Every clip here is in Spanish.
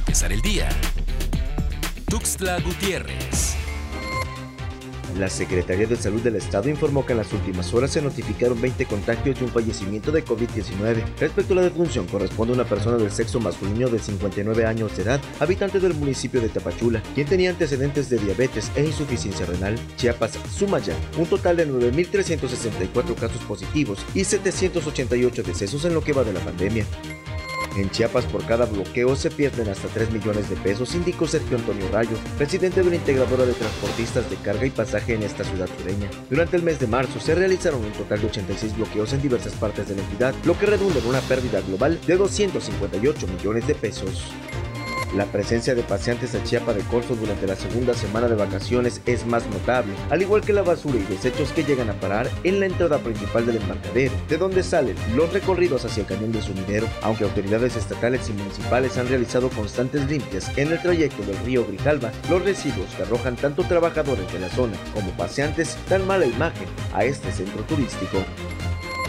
empezar el día. Tuxtla Gutiérrez. La Secretaría de Salud del Estado informó que en las últimas horas se notificaron 20 contagios y un fallecimiento de COVID-19. Respecto a la defunción, corresponde a una persona del sexo masculino de 59 años de edad, habitante del municipio de Tapachula, quien tenía antecedentes de diabetes e insuficiencia renal. Chiapas suma ya un total de 9.364 casos positivos y 788 decesos en lo que va de la pandemia. En Chiapas por cada bloqueo se pierden hasta 3 millones de pesos, indicó Sergio Antonio Rayo, presidente de una integradora de transportistas de carga y pasaje en esta ciudad sureña. Durante el mes de marzo se realizaron un total de 86 bloqueos en diversas partes de la entidad, lo que redunda en una pérdida global de 258 millones de pesos. La presencia de paseantes a Chiapa de Corzo durante la segunda semana de vacaciones es más notable, al igual que la basura y desechos que llegan a parar en la entrada principal del embarcadero, de donde salen los recorridos hacia el cañón de sumidero, aunque autoridades estatales y municipales han realizado constantes limpias en el trayecto del río Grijalva, los residuos que arrojan tanto trabajadores de la zona como paseantes dan mala imagen a este centro turístico.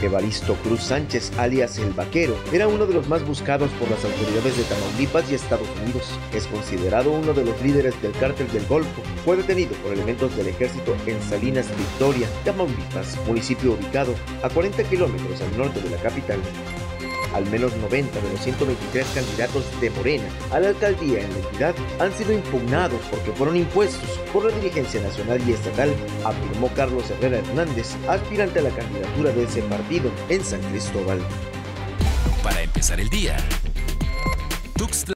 Evaristo Cruz Sánchez, alias El Vaquero, era uno de los más buscados por las autoridades de Tamaulipas y Estados Unidos. Es considerado uno de los líderes del cártel del Golfo. Fue detenido por elementos del ejército en Salinas Victoria, Tamaulipas, municipio ubicado a 40 kilómetros al norte de la capital. Al menos 90 de los 123 candidatos de Morena a la alcaldía en la entidad han sido impugnados porque fueron impuestos por la dirigencia nacional y estatal, afirmó Carlos Herrera Hernández, aspirante a la candidatura de ese partido en San Cristóbal. Para empezar el día. Tuxtla